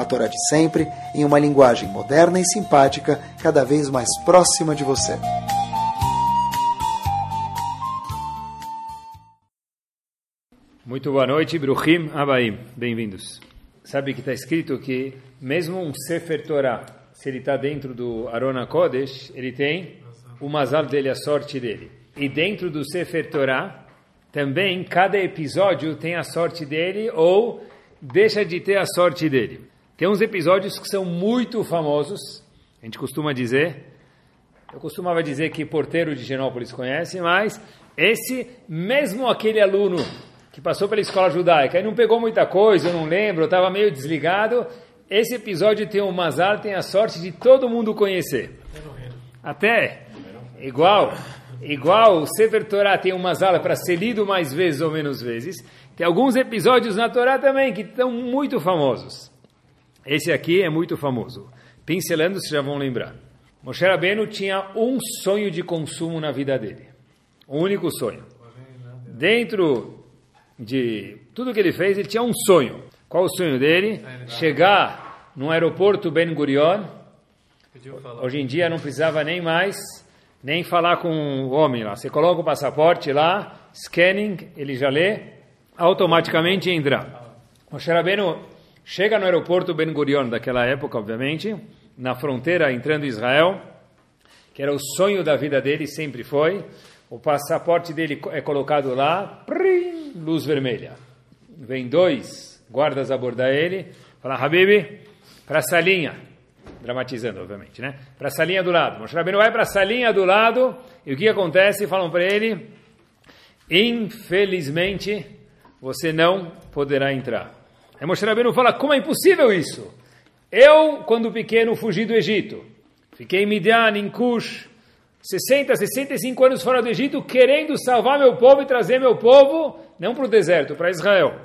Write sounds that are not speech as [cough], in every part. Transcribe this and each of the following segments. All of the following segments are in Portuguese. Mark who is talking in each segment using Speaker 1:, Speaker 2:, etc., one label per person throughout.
Speaker 1: a Torá de sempre, em uma linguagem moderna e simpática, cada vez mais próxima de você.
Speaker 2: Muito boa noite, Bruhim Abaim, bem-vindos. Sabe que está escrito que mesmo um Sefer Torah, se ele está dentro do Arona Kodesh, ele tem o mazal dele, a sorte dele. E dentro do Sefer Torah, também cada episódio tem a sorte dele ou deixa de ter a sorte dele. Tem uns episódios que são muito famosos, a gente costuma dizer, eu costumava dizer que porteiro de Genópolis conhece, mas esse, mesmo aquele aluno que passou pela escola judaica e não pegou muita coisa, eu não lembro, eu estava meio desligado, esse episódio tem o Mazar, tem a sorte de todo mundo conhecer. Até, igual, igual o Sefer Torah tem uma Mazar para ser lido mais vezes ou menos vezes, tem alguns episódios na Torá também que estão muito famosos. Esse aqui é muito famoso. Pincelando, vocês já vão lembrar. Moshe Rabbeinu tinha um sonho de consumo na vida dele. Um único sonho. Dentro de tudo que ele fez, ele tinha um sonho. Qual o sonho dele? Chegar no aeroporto Ben Gurion. Hoje em dia não precisava nem mais nem falar com o homem lá. Você coloca o passaporte lá, scanning, ele já lê, automaticamente entra. Moshe Rabbeinu Chega no aeroporto Ben Gurion daquela época, obviamente, na fronteira entrando em Israel, que era o sonho da vida dele, sempre foi. O passaporte dele é colocado lá, prim, luz vermelha. Vem dois guardas abordar ele, fala, Habib, para a salinha. Dramatizando, obviamente, né? Para a salinha do lado. Moshe Rabbeinu vai para a salinha do lado, e o que acontece? Falam para ele, infelizmente, você não poderá entrar. Aí Moshe Rabbeinu fala, como é impossível isso? Eu, quando pequeno, fugi do Egito. Fiquei em Midian, em Cush, 60, 65 anos fora do Egito, querendo salvar meu povo e trazer meu povo, não para o deserto, para Israel.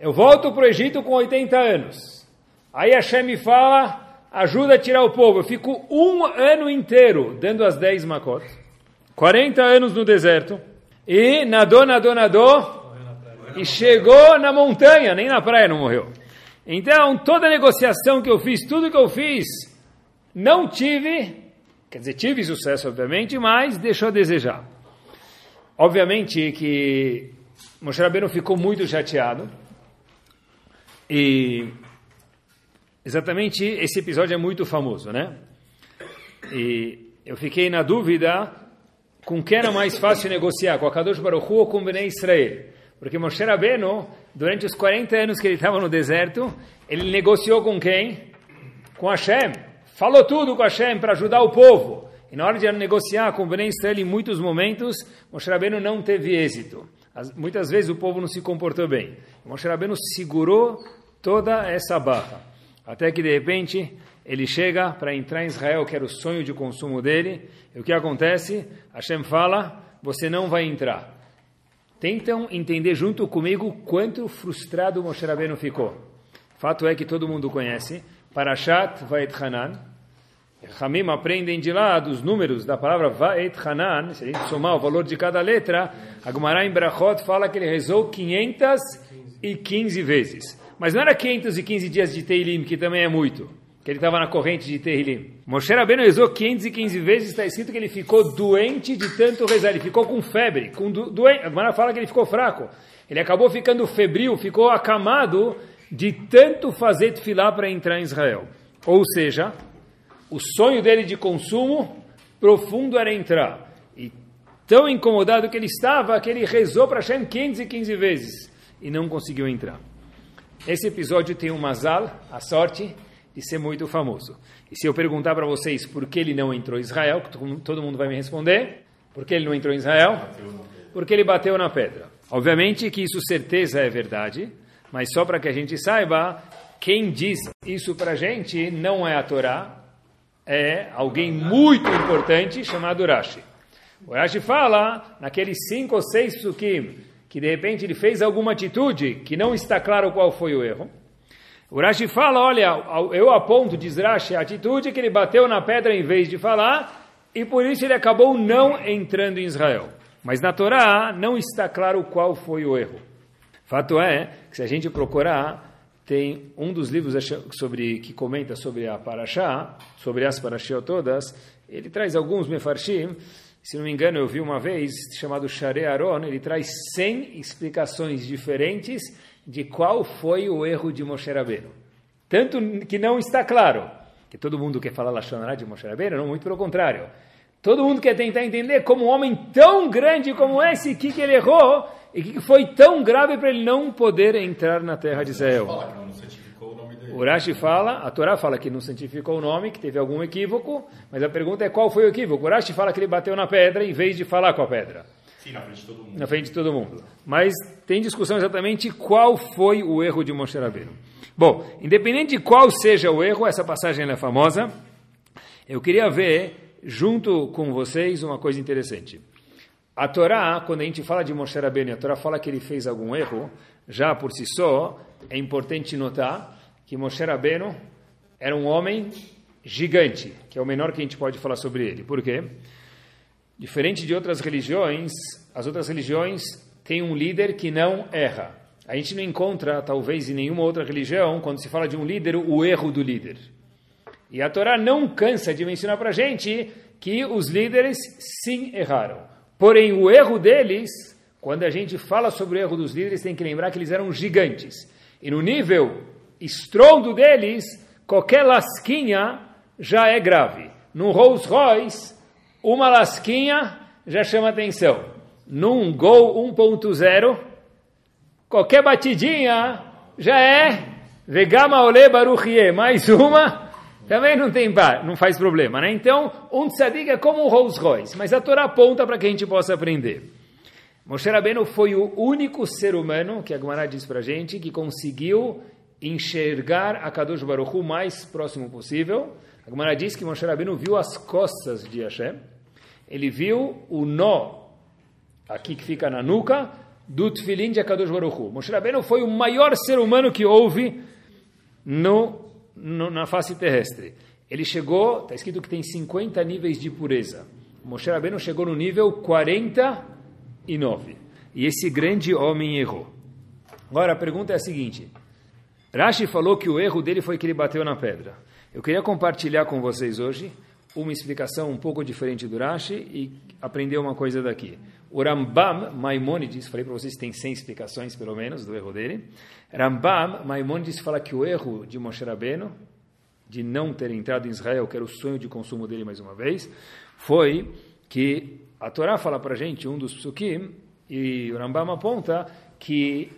Speaker 2: Eu volto para o Egito com 80 anos. Aí Hashem me fala, ajuda a tirar o povo. Eu fico um ano inteiro dando as 10 makot, 40 anos no deserto, e nadou, nadou, nadou, e chegou na montanha, nem na praia não morreu. Então, toda a negociação que eu fiz, tudo que eu fiz, não tive, quer dizer, tive sucesso, obviamente, mas deixou a desejar. Obviamente que Moshe Rabbeinu ficou muito chateado e exatamente esse episódio é muito famoso, né? E eu fiquei na dúvida com quem era mais fácil negociar, com a Kadosh Baruch Hu ou com Bnei Israel. Porque Moshe Rabbeinu, durante os 40 anos que ele estava no deserto, ele negociou com quem? Com Hashem. Falou tudo com Hashem para ajudar o povo. E na hora de negociar com o Israel, em muitos momentos, Moshe Rabbeinu não teve êxito. As, muitas vezes o povo não se comportou bem. Moshe Rabbeinu segurou toda essa barra. Até que, de repente, ele chega para entrar em Israel, que era o sonho de consumo dele. E o que acontece? Hashem fala, você não vai entrar. Tentam entender junto comigo quanto frustrado Moshe Rabbeinu ficou. Fato é que todo mundo conhece. Parashat Vaet Hanan. Hamim aprendem de lá dos números da palavra Vaet Hanan. Se a gente somar o valor de cada letra, Agmará em Brachot fala que ele rezou 515 vezes. Mas não era 515 dias de Teilim, que também é muito que ele estava na corrente de Terrilim. Moshe Rabbeinu rezou 515 vezes, está escrito que ele ficou doente de tanto rezar, ele ficou com febre, com do, doente, a fala que ele ficou fraco. Ele acabou ficando febril, ficou acamado de tanto fazer tefilá para entrar em Israel. Ou seja, o sonho dele de consumo profundo era entrar. E tão incomodado que ele estava, que ele rezou para Hashem 515 vezes e não conseguiu entrar. Esse episódio tem um mazal, a sorte, de ser muito famoso. E se eu perguntar para vocês por que ele não entrou em Israel, todo mundo vai me responder, por que ele não entrou em Israel? Porque ele bateu na pedra. Obviamente que isso certeza é verdade, mas só para que a gente saiba, quem diz isso para a gente não é a Torá, é alguém muito importante chamado Rashi. O Rashi fala, naqueles cinco ou seis psukim, que de repente ele fez alguma atitude que não está claro qual foi o erro. O Rashi fala, olha, eu aponto, diz Rashi, a atitude que ele bateu na pedra em vez de falar, e por isso ele acabou não entrando em Israel. Mas na Torá não está claro qual foi o erro. Fato é que se a gente procurar, tem um dos livros sobre que comenta sobre a Parashá, sobre as Parashiot todas, ele traz alguns mefarshim, se não me engano eu vi uma vez, chamado Share Aron, ele traz 100 explicações diferentes de qual foi o erro de Moshe Rabbeinu. Tanto que não está claro, que todo mundo quer falar Lashon de Moshe Rabbeinu, não, muito pelo contrário. Todo mundo quer tentar entender como um homem tão grande como esse, o que, que ele errou e o que, que foi tão grave para ele não poder entrar na terra de Israel. O Rashi fala, a Torá fala que não santificou o nome, que teve algum equívoco, mas a pergunta é qual foi o equívoco. O Rashi fala que ele bateu na pedra em vez de falar com a pedra.
Speaker 3: Sim, na frente de todo mundo.
Speaker 2: Na frente de todo mundo. Mas tem discussão exatamente qual foi o erro de Moshe Rabbeinu. Bom, independente de qual seja o erro, essa passagem é famosa. Eu queria ver junto com vocês uma coisa interessante. A Torá, quando a gente fala de Moshe Rabbeinu, a Torá fala que ele fez algum erro, já por si só, é importante notar que Moshe Rabbeinu era um homem gigante, que é o menor que a gente pode falar sobre ele. Por quê? Diferente de outras religiões, as outras religiões têm um líder que não erra. A gente não encontra, talvez, em nenhuma outra religião, quando se fala de um líder, o erro do líder. E a Torá não cansa de mencionar para a gente que os líderes sim erraram. Porém, o erro deles, quando a gente fala sobre o erro dos líderes, tem que lembrar que eles eram gigantes. E no nível estrondo deles, qualquer lasquinha já é grave. No Rolls Royce, uma lasquinha já chama atenção. Num Gol 1.0, qualquer batidinha já é Vegama Ole Baruchie, mais uma também não tem não faz problema, né? Então, um tzadik é como um Rolls Royce, mas a Torá aponta para que a gente possa aprender. Moshe Rabbeinu foi o único ser humano, que a Gemara diz para a gente, que conseguiu enxergar a Kadosh Baruch Hu o mais próximo possível. A Gemara diz que Moshe Rabbeinu viu as costas de Hashem, ele viu o nó, aqui que fica na nuca, do Tfilin de Akadosh Baruch Hu. Moshe Rabbeinu foi o maior ser humano que houve no no, na face terrestre. Ele chegou, está escrito que tem 50 níveis de pureza. Moshe Rabbeinu chegou no nível 49. E esse grande homem errou. Agora a pergunta é a seguinte: Rashi falou que o erro dele foi que ele bateu na pedra. Eu queria compartilhar com vocês hoje uma explicação um pouco diferente do Rashi e aprender uma coisa daqui. O Rambam Maimonides, falei para vocês que tem 100 explicações pelo menos do erro dele. Rambam Maimonides fala que o erro de Moshe Rabbeinu, de não ter entrado em Israel, que era o sonho de consumo dele mais uma vez, foi que a Torá fala para gente, um dos psukim, e o Rambam aponta que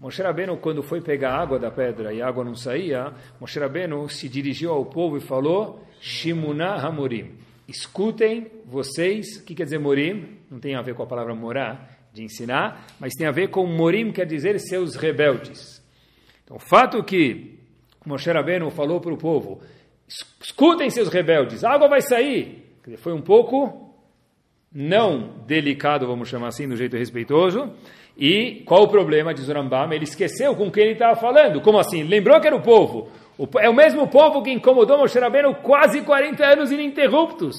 Speaker 2: Moshe Rabbeinu, quando foi pegar água da pedra e a água não saía, Moshe Rabbeinu se dirigiu ao povo e falou, Shimuna Hamorim, escutem vocês, o que quer dizer Morim? Não tem a ver com a palavra morar, de ensinar, mas tem a ver com Morim, quer dizer seus rebeldes. Então, o fato que Moshe Rabbeinu falou para o povo, escutem seus rebeldes, a água vai sair, foi um pouco não delicado, vamos chamar assim, do jeito respeitoso, e qual o problema, diz o Rambam? Ele esqueceu com quem ele estava falando. Como assim? Lembrou que era o povo. é o mesmo povo que incomodou Moshe Rabbeinu quase 40 anos ininterruptos.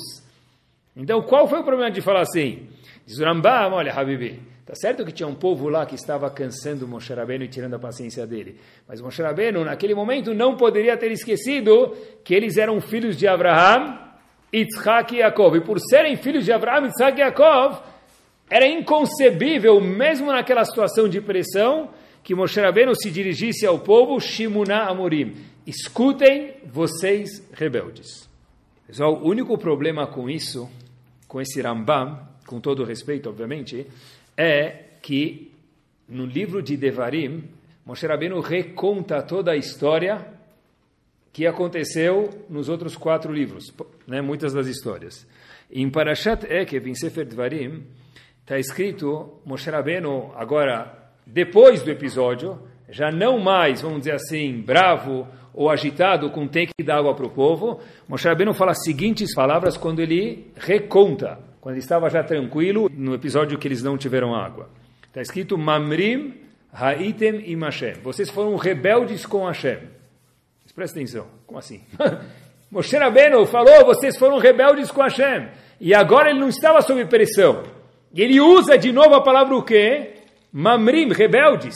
Speaker 2: Então, qual foi o problema de falar assim? Diz o Rambam, olha, Habibi, tá certo que tinha um povo lá que estava cansando Moshe Rabbeinu e tirando a paciência dele. Mas Moshe Rabbeinu, naquele momento, não poderia ter esquecido que eles eram filhos de Abraham, Yitzhak e Yaakov. E por serem filhos de Abraham, Yitzhak e Yaakov, era inconcebível, mesmo naquela situação de pressão, que Moshe Rabbeinu se dirigisse ao povo, Shimuna Amorim. Escutem, vocês rebeldes. Pessoal, o único problema com isso, com esse Rambam, com todo respeito, obviamente, é que no livro de Devarim, Moshe Rabbeinu reconta toda a história que aconteceu nos outros quatro livros, né, muitas das histórias. Em Parashat Ekev, em Sefer Devarim, está escrito, Moshe Rabbeinu, agora, depois do episódio, já não mais, vamos dizer assim, bravo ou agitado com tem que dar água para o povo, Moshe Rabbeinu fala as seguintes palavras quando ele reconta, quando ele estava já tranquilo, no episódio que eles não tiveram água. Está escrito, Mamrim haitem im Hashem. Vocês foram rebeldes com Hashem. Presta atenção, como assim? [laughs] Moshe Rabbeinu falou, vocês foram rebeldes com Hashem. E agora ele não estava sob pressão. E ele usa de novo a palavra o quê? Mamrim, rebeldes.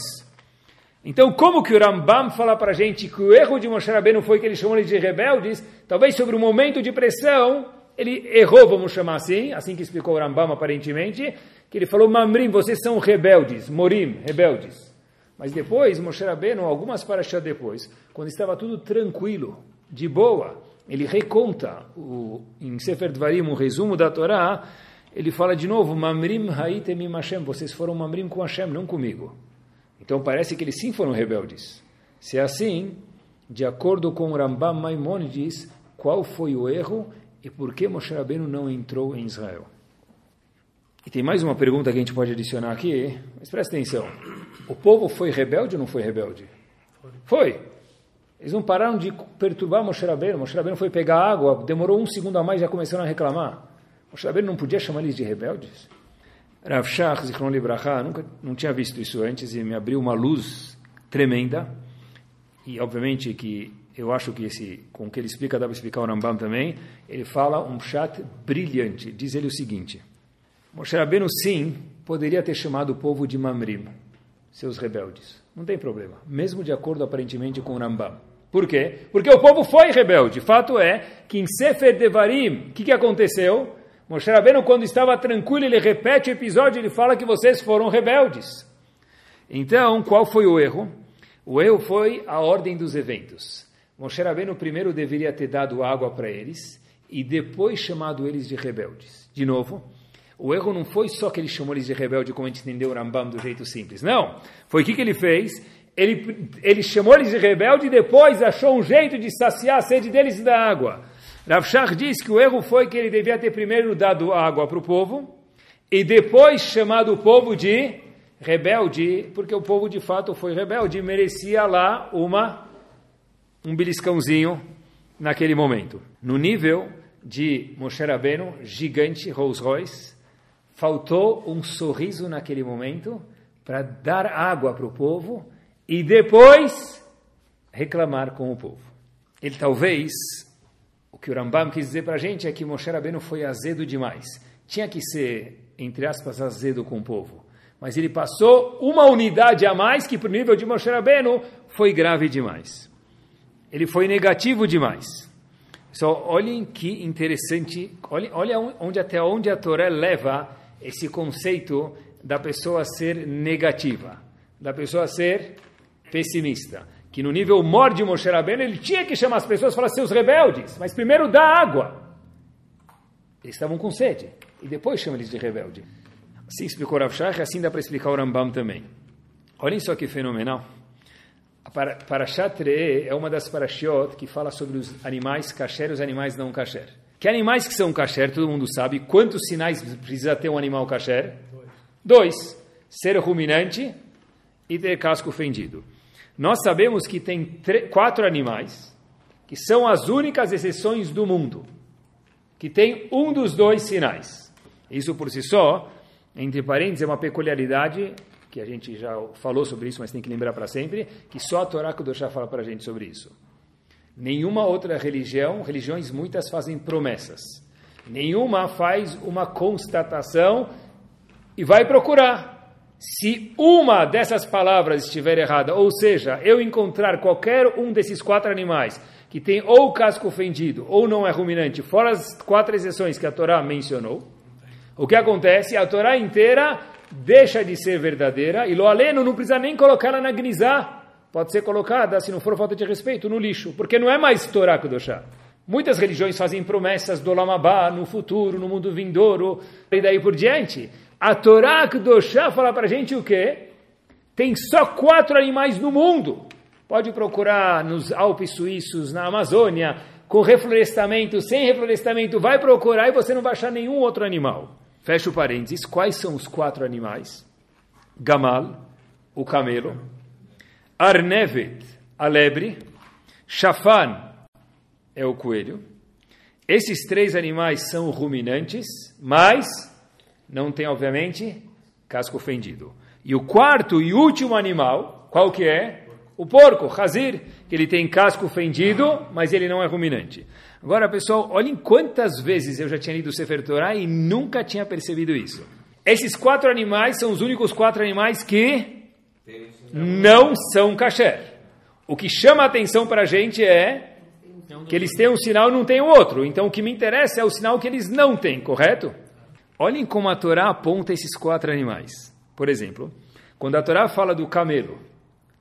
Speaker 2: Então, como que o Rambam fala para a gente que o erro de Moshe Rabbeinu foi que ele chamou eles de rebeldes? Talvez sobre um momento de pressão, ele errou, vamos chamar assim, assim que explicou o Rambam aparentemente, que ele falou, Mamrim, vocês são rebeldes, Morim, rebeldes. Mas depois, Moshe Rabbeinu, algumas parashas depois, quando estava tudo tranquilo, de boa, ele reconta o, em Sefer Dvarim, um resumo da Torá, ele fala de novo, Mamrim haitem Hashem, vocês foram Mamrim com Hashem, não comigo. Então parece que eles sim foram rebeldes. Se é assim, de acordo com Rambam Maimonides, qual foi o erro e por que Moshe Rabbeinu não entrou em Israel? E tem mais uma pergunta que a gente pode adicionar aqui, mas presta atenção. O povo foi rebelde ou não foi rebelde? Foi. foi. Eles não pararam de perturbar Moshe Rabbeinu. Moshe Rabbeinu foi pegar água, demorou um segundo a mais e já começaram a reclamar. Moshe não podia chamar eles de rebeldes? Rav Shach, Zichron Libraha, nunca não tinha visto isso antes e me abriu uma luz tremenda. E obviamente que eu acho que esse, com o que ele explica, dá para explicar o Rambam também. Ele fala um chat brilhante. Diz ele o seguinte: Moshe Rabbeinu sim poderia ter chamado o povo de Mamrim, seus rebeldes. Não tem problema, mesmo de acordo aparentemente com o Rambam. Por quê? Porque o povo foi rebelde. Fato é que em Sefer Devarim, o que, que aconteceu? Moshe Rabbeinu, quando estava tranquilo, ele repete o episódio, ele fala que vocês foram rebeldes. Então, qual foi o erro? O erro foi a ordem dos eventos. Moshe Rabbeinu primeiro deveria ter dado água para eles e depois chamado eles de rebeldes. De novo, o erro não foi só que ele chamou eles de rebelde, como a gente entendeu o Rambam do jeito simples. Não. Foi o que, que ele fez? Ele, ele chamou eles de rebelde e depois achou um jeito de saciar a sede deles da água. Rav diz que o erro foi que ele devia ter primeiro dado água para o povo e depois chamado o povo de rebelde, porque o povo de fato foi rebelde e merecia lá uma um beliscãozinho naquele momento. No nível de Moshe Rabbeinu, gigante Rolls Royce, faltou um sorriso naquele momento para dar água para o povo e depois reclamar com o povo. Ele talvez o que o Rambam quis dizer para a gente é que Moshe Rabbeinu foi azedo demais. Tinha que ser, entre aspas, azedo com o povo. Mas ele passou uma unidade a mais que, para o nível de Moshe Rabbeinu, foi grave demais. Ele foi negativo demais. Só olhem que interessante, olhem, olha onde, até onde a Torá leva esse conceito da pessoa ser negativa, da pessoa ser pessimista que no nível mor de Moshe Rabbeinu, ele tinha que chamar as pessoas e falar, seus rebeldes, mas primeiro dá água. Eles estavam com sede, e depois chama eles de rebelde. Assim explicou Rav Shach, assim dá para explicar o Rambam também. Olhem só que fenomenal. A Parashat Re'e é uma das parashiot que fala sobre os animais kasher e os animais não kasher. Que animais que são kasher, todo mundo sabe. Quantos sinais precisa ter um animal kasher? Dois. Dois. Ser ruminante e ter casco fendido. Nós sabemos que tem quatro animais que são as únicas exceções do mundo que tem um dos dois sinais. Isso por si só, entre parênteses, é uma peculiaridade que a gente já falou sobre isso, mas tem que lembrar para sempre, que só a Torá Kudoshá fala para a gente sobre isso. Nenhuma outra religião, religiões muitas fazem promessas. Nenhuma faz uma constatação e vai procurar. Se uma dessas palavras estiver errada, ou seja, eu encontrar qualquer um desses quatro animais que tem ou casco fendido ou não é ruminante, fora as quatro exceções que a Torá mencionou, o que acontece? A Torá inteira deixa de ser verdadeira e lo aleno não precisa nem colocá-la na gnisá. Pode ser colocada, se não for falta de respeito, no lixo, porque não é mais Torá Kudoshá. Muitas religiões fazem promessas do Lamabá, no futuro, no mundo vindouro, e daí por diante. A Torá Kedoshá fala para a gente o quê? Tem só quatro animais no mundo. Pode procurar nos Alpes suíços, na Amazônia, com reflorestamento, sem reflorestamento, vai procurar e você não vai achar nenhum outro animal. Fecha o parênteses. Quais são os quatro animais? Gamal, o camelo, Arnevet, a lebre, Shafan é o coelho. Esses três animais são ruminantes, mas não tem, obviamente, casco fendido. E o quarto e último animal, qual que é? O porco, Hazir, que ele tem casco fendido, mas ele não é ruminante. Agora, pessoal, olhem quantas vezes eu já tinha lido o Sefer Torah e nunca tinha percebido isso. Esses quatro animais são os únicos quatro animais que não são kasher. O que chama a atenção para a gente é que eles têm um sinal e não têm o outro. Então o que me interessa é o sinal que eles não têm, correto? Olhem como a Torá aponta esses quatro animais. Por exemplo, quando a Torá fala do camelo,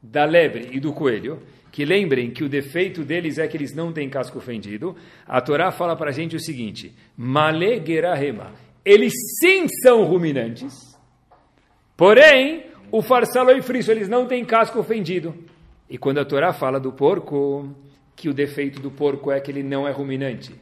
Speaker 2: da lebre e do coelho, que lembrem que o defeito deles é que eles não têm casco fendido, a Torá fala para a gente o seguinte: Male. Eles sim são ruminantes, porém, o farsalo e friso, eles não têm casco fendido. E quando a Torá fala do porco, que o defeito do porco é que ele não é ruminante.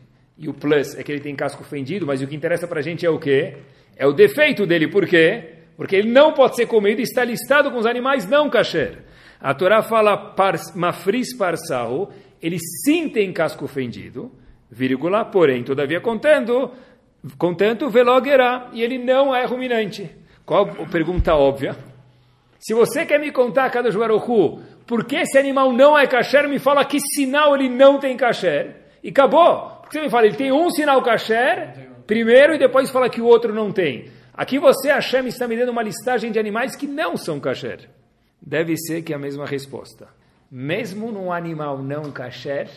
Speaker 2: E o plus é que ele tem casco fendido, mas o que interessa para a gente é o quê? É o defeito dele. Por quê? Porque ele não pode ser comido e está listado com os animais não kasher. A Torá fala mafris parsahu, ele sim tem casco fendido, vírgula, porém, todavia contando, contanto, veloguerá, e ele não é ruminante. Qual a pergunta óbvia? Se você quer me contar, Kadosh Baruch por que esse animal não é kasher, me fala que sinal ele não tem kasher. E acabou. Porque você me fala, ele tem um sinal kasher, primeiro, e depois fala que o outro não tem. Aqui você, Hashem, está me dando uma listagem de animais que não são kasher. Deve ser que é a mesma resposta. Mesmo num animal não kasher,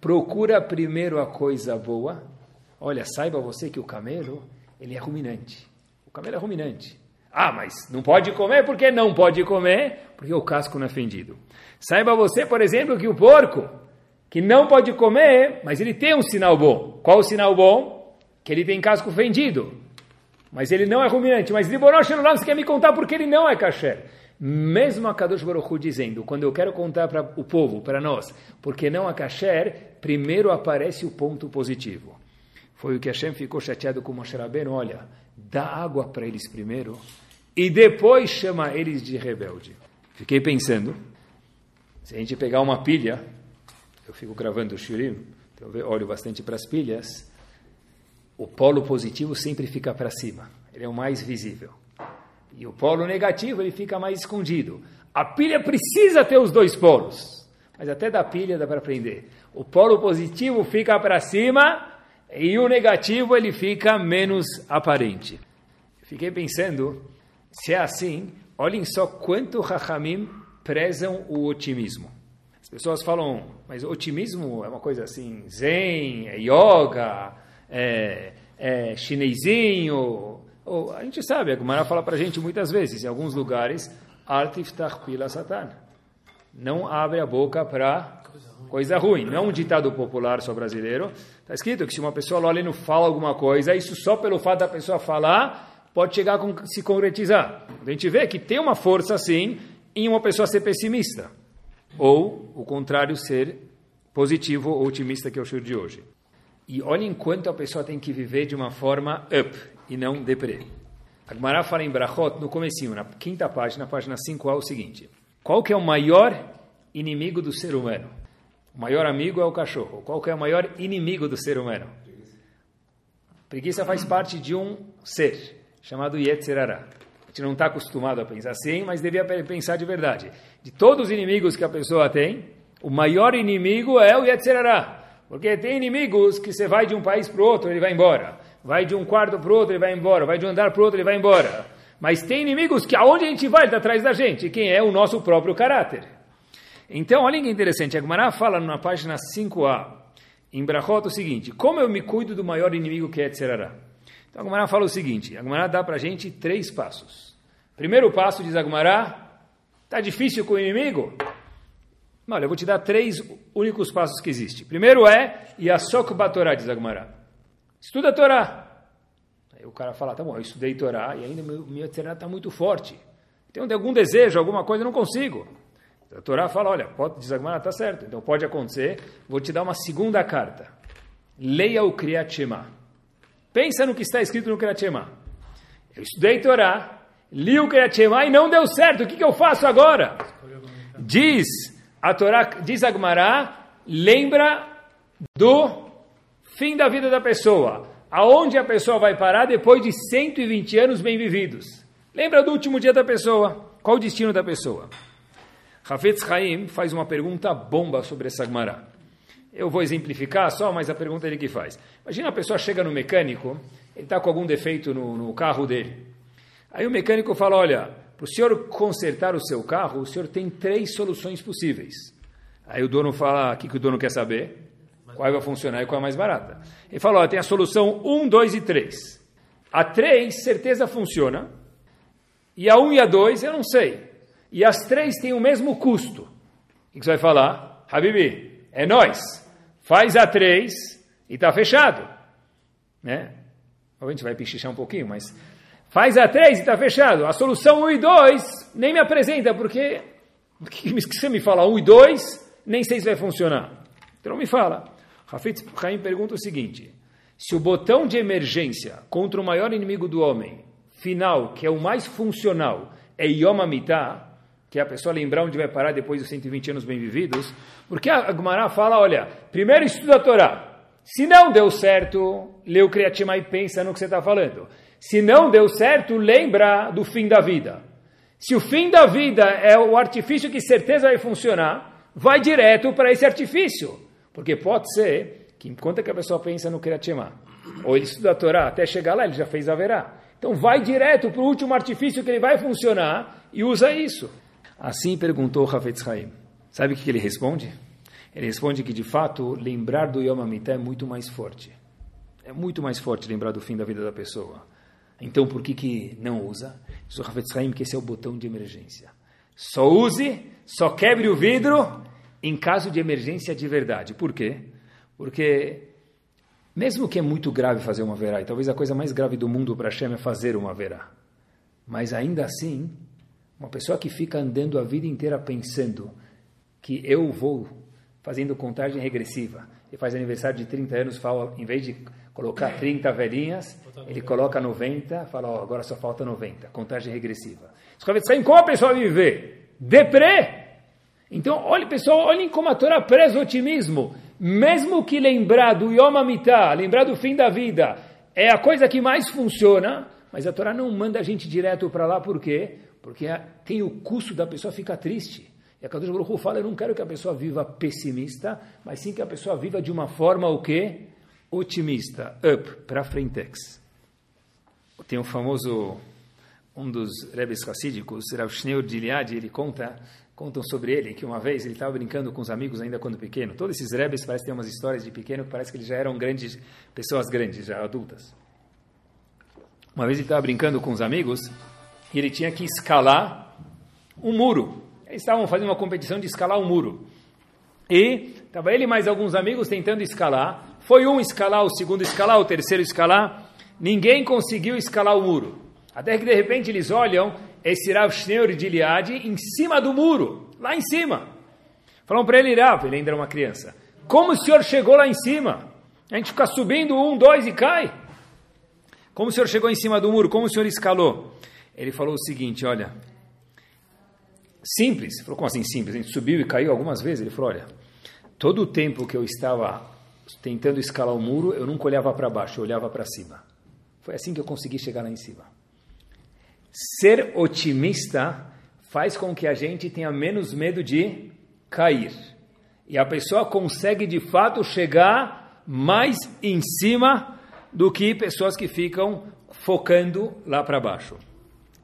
Speaker 2: procura primeiro a coisa boa. Olha, saiba você que o camelo, ele é ruminante. O camelo é ruminante. Ah, mas não pode comer, por que não pode comer? Porque o casco não é fendido. Saiba você, por exemplo, que o porco, que não pode comer, mas ele tem um sinal bom. Qual o sinal bom? Que ele tem casco fendido. Mas ele não é ruminante. Mas Libonosh você quer me contar porque ele não é kasher. Mesmo a Kadosh Baruch Hu dizendo, quando eu quero contar para o povo, para nós, porque não é kasher, primeiro aparece o ponto positivo. Foi o que Hashem ficou chateado com Moshe Rabbeinu, olha, dá água para eles primeiro e depois chama eles de rebelde. Fiquei pensando, se a gente pegar uma pilha, eu fico gravando o shirim, então eu olho bastante para as pilhas, o polo positivo sempre fica para cima, ele é o mais visível. E o polo negativo ele fica mais escondido. A pilha precisa ter os dois polos, mas até da pilha dá para aprender. O polo positivo fica para cima e o negativo ele fica menos aparente. Fiquei pensando, se é assim, olhem só quanto Rahamim prezam o otimismo. As pessoas falam, mas otimismo é uma coisa assim, zen, é yoga, é, é chinesinho. Ou, a gente sabe, a Gumara fala para a gente muitas vezes, em alguns lugares, Artiftach pila satan. Não abre a boca para coisa ruim. Não é um ditado popular só brasileiro. Está escrito que se uma pessoa e não fala alguma coisa, isso só pelo fato da pessoa falar pode chegar a se concretizar. A gente vê que tem uma força assim em uma pessoa ser pessimista. Ou, o contrário, ser positivo ou otimista, que é o show de hoje. E olhem quanto a pessoa tem que viver de uma forma up e não deprê. A Gemara fala em Brachot, no comecinho, na quinta página, página 5a, o seguinte. Qual que é o maior inimigo do ser humano? O maior amigo é o cachorro. Qual que é o maior inimigo do ser humano? Preguiça faz parte de um ser chamado Yetzerara. Gente não está acostumado a pensar assim, mas devia pensar de verdade. De todos os inimigos que a pessoa tem, o maior inimigo é o Yetzerara. Porque tem inimigos que você vai de um país para o outro, ele vai embora. Vai de um quarto para o outro, ele vai embora. Vai de um andar para o outro, ele vai embora. Mas tem inimigos que aonde a gente vai, está atrás da gente. Quem é o nosso próprio caráter. Então, olha que interessante, a fala na página 5a, em Brachot, o seguinte, como eu me cuido do maior inimigo que é Tzerará? Então a Gemara fala o seguinte, a Gemara dá para a gente três passos. Primeiro passo, diz a Gemara, está difícil com o inimigo? Olha, eu vou te dar três únicos passos que existem. Primeiro é Yasok Batorá, diz a Gemara. Estuda a Torá. Aí o cara fala, tá bom, eu estudei Torá e ainda meu, meu Tzerará está muito forte. Tem algum desejo, alguma coisa, eu não consigo. A Torá fala, olha, pode desagmar, está certo, então pode acontecer, vou te dar uma segunda carta. Leia o Kriyat Shema. Pensa no que está escrito no Kriyat Shema. Eu estudei Torá, li o Kriyat Shema e não deu certo, o que, que eu faço agora? Diz a Torá, diz a Gemara, lembra do fim da vida da pessoa. Aonde a pessoa vai parar depois de 120 anos bem vividos. Lembra do último dia da pessoa. Qual o destino da pessoa? Hafetz Haim faz uma pergunta bomba sobre essa Gemara. Eu vou exemplificar só, mas a pergunta é ele que faz. Imagina a pessoa chega no mecânico, ele está com algum defeito no, no carro dele. Aí o mecânico fala, olha, para o senhor consertar o seu carro, o senhor tem três soluções possíveis. Aí o dono fala, o que, que o dono quer saber? Qual vai funcionar e qual é mais barata. Ele fala, olha, tem a solução 1, 2 e 3. A 3, certeza funciona. E a 1 e a 2, eu não sei. E as três têm o mesmo custo. O que você vai falar? Habibi, é nós. Faz a 3 e está fechado. Né? A gente vai pichichar um pouquinho, mas faz a 3 e está fechado. A solução 1 e 2 nem me apresenta, porque o que você me fala 1 e 2, nem sei se vai funcionar. Então me fala. Rafit Haim pergunta o seguinte: se o botão de emergência contra o maior inimigo do homem, final, que é o mais funcional, é Yom Amitah, que é a pessoa lembrar onde vai parar depois dos 120 anos bem vividos, porque a Gemara fala, olha, primeiro estuda a Torá. Se não deu certo, lê o Kriyatima e pensa no que você está falando. Se não deu certo, lembra do fim da vida. Se o fim da vida é o artifício que certeza vai funcionar, vai direto para esse artifício. Porque pode ser que enquanto que a pessoa pensa no Kriyatima, ou ele estuda a Torá, até chegar lá ele já fez a verá. Então vai direto para o último artifício que ele vai funcionar e usa isso. Assim perguntou Hafetz Haim. Sabe o que ele responde? Ele responde que, de fato, lembrar do Yom HaMitah é muito mais forte. É muito mais forte lembrar do fim da vida da pessoa. Então, por que, que não usa? Diz o Hafetz Haim que esse é o botão de emergência. Só use, só quebre o vidro em caso de emergência de verdade. Por quê? Porque, mesmo que é muito grave fazer uma verá, e talvez a coisa mais grave do mundo para Hashem é fazer uma verá, mas ainda assim, uma pessoa que fica andando a vida inteira pensando que eu vou fazendo contagem regressiva e faz aniversário de 30 anos, fala, em vez de colocar 30 velhinhas, ele coloca 90, fala, agora só falta 90, contagem regressiva. Como a pessoa viver? Deprê! Então, olhe pessoal, olhem como a Torá preza o otimismo. Mesmo que lembrar do Yom Amitah, lembrar do fim da vida, é a coisa que mais funciona, mas a Torá não manda a gente direto para lá, por quê? Porque tem o custo da pessoa ficar triste. E a Kadosh Baruch Hu fala, eu não quero que a pessoa viva pessimista, mas sim que a pessoa viva de uma forma o quê? Otimista, up, para frentex. Tem um famoso, um dos rebes racídicos, Rav Schneur de ele conta, contam sobre ele, que uma vez ele estava brincando com os amigos ainda quando pequeno. Todos esses rebes parecem ter umas histórias de pequeno que parece que eles já eram grandes, pessoas grandes, já adultas. Uma vez ele estava brincando com os amigos, e ele tinha que escalar um muro. Eles estavam fazendo uma competição de escalar um muro. E estava ele e mais alguns amigos tentando escalar. Foi um escalar, o segundo escalar, o terceiro escalar. Ninguém conseguiu escalar o muro. Até que de repente eles olham esse Rav Schneur de Iliade em cima do muro, lá em cima. Falam para ele, Rav, ele ainda era uma criança. Como o senhor chegou lá em cima? A gente fica subindo um, dois e cai. Como o senhor chegou em cima do muro? Como o senhor escalou? Ele falou o seguinte, olha, simples, falou, como assim simples? A gente subiu e caiu algumas vezes, ele falou, olha, todo o tempo que eu estava tentando escalar o muro, eu nunca olhava para baixo, eu olhava para cima. Foi assim que eu consegui chegar lá em cima. Ser otimista faz com que a gente tenha menos medo de cair. E a pessoa consegue de fato chegar mais em cima do que pessoas que ficam focando lá para baixo.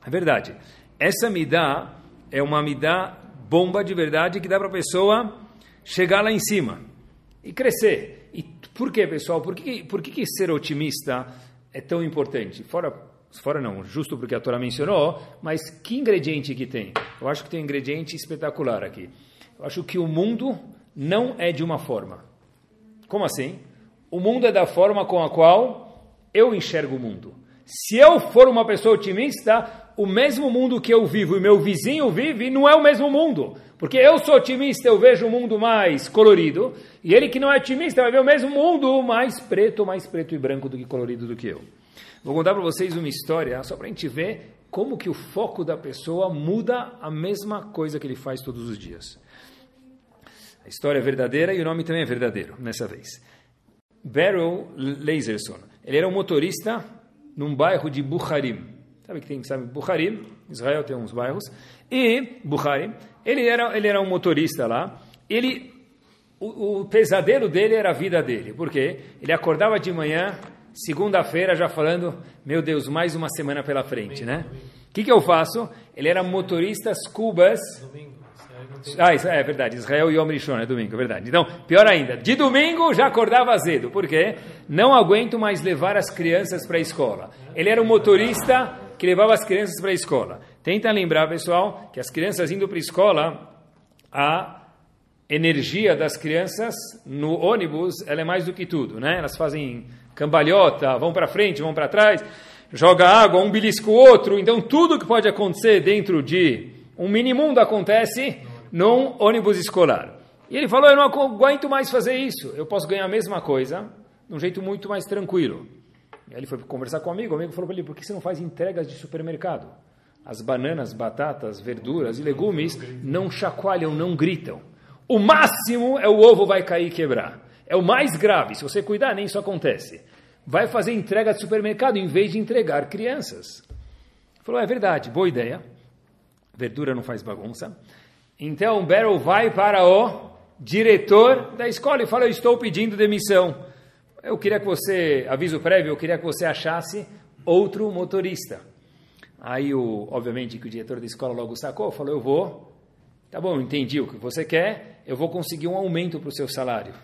Speaker 2: É verdade. Essa midá é uma midá bomba de verdade que dá para a pessoa chegar lá em cima e crescer. E por que, pessoal? Por que, por que, que ser otimista é tão importante? Fora, fora não, justo porque a Torá mencionou, mas que ingrediente que tem? Eu acho que tem um ingrediente espetacular aqui. Eu acho que o mundo não é de uma forma. Como assim? O mundo é da forma com a qual eu enxergo o mundo. Se eu for uma pessoa otimista, o mesmo mundo que eu vivo e meu vizinho vive não é o mesmo mundo. Porque eu sou otimista, eu vejo o um mundo mais colorido, e ele que não é otimista vai ver o mesmo mundo mais preto, mais preto e branco do que colorido do que eu. Vou contar para vocês uma história, só para a gente ver como que o foco da pessoa muda a mesma coisa que ele faz todos os dias. A história é verdadeira e o nome também é verdadeiro, nessa vez. Beryl Laserson. Ele era um motorista num bairro de Bukharim. Sabe que tem, sabe, Bukharim, Israel tem uns bairros. E Bukharim, ele era, ele era um motorista lá. Ele, o, o pesadelo dele era a vida dele. Por quê? Ele acordava de manhã, segunda-feira, já falando, meu Deus, mais uma semana pela frente, né? O que, que eu faço? Ele era motorista cubas. Ah, isso é verdade. Israel e Yom Rishon, é domingo, é verdade. Então, pior ainda, de domingo já acordava azedo. Por quê? Não aguento mais levar as crianças para a escola. Ele era um motorista que levava as crianças para a escola. Tenta lembrar, pessoal, que as crianças indo para a escola, a energia das crianças no ônibus, ela é mais do que tudo, né? Elas fazem cambalhota, vão para frente, vão para trás, joga água, um belisco o outro. Então, tudo que pode acontecer dentro de um mini mundo acontece num ônibus escolar. E ele falou: Eu não aguento mais fazer isso. Eu posso ganhar a mesma coisa de um jeito muito mais tranquilo. Ele foi conversar com um amigo. O amigo falou para ele: Por que você não faz entregas de supermercado? As bananas, batatas, verduras e legumes não chacoalham, não gritam. O máximo é o ovo vai cair e quebrar. É o mais grave. Se você cuidar, nem isso acontece. Vai fazer entrega de supermercado em vez de entregar crianças. Ele falou: É verdade, boa ideia. Verdura não faz bagunça. Então Beryl vai para o diretor da escola e fala: Eu estou pedindo demissão. Eu queria que você, aviso prévio, eu queria que você achasse outro motorista. Aí, o, obviamente, que o diretor da escola logo sacou, falou: Eu vou, tá bom, entendi o que você quer, eu vou conseguir um aumento para o seu salário.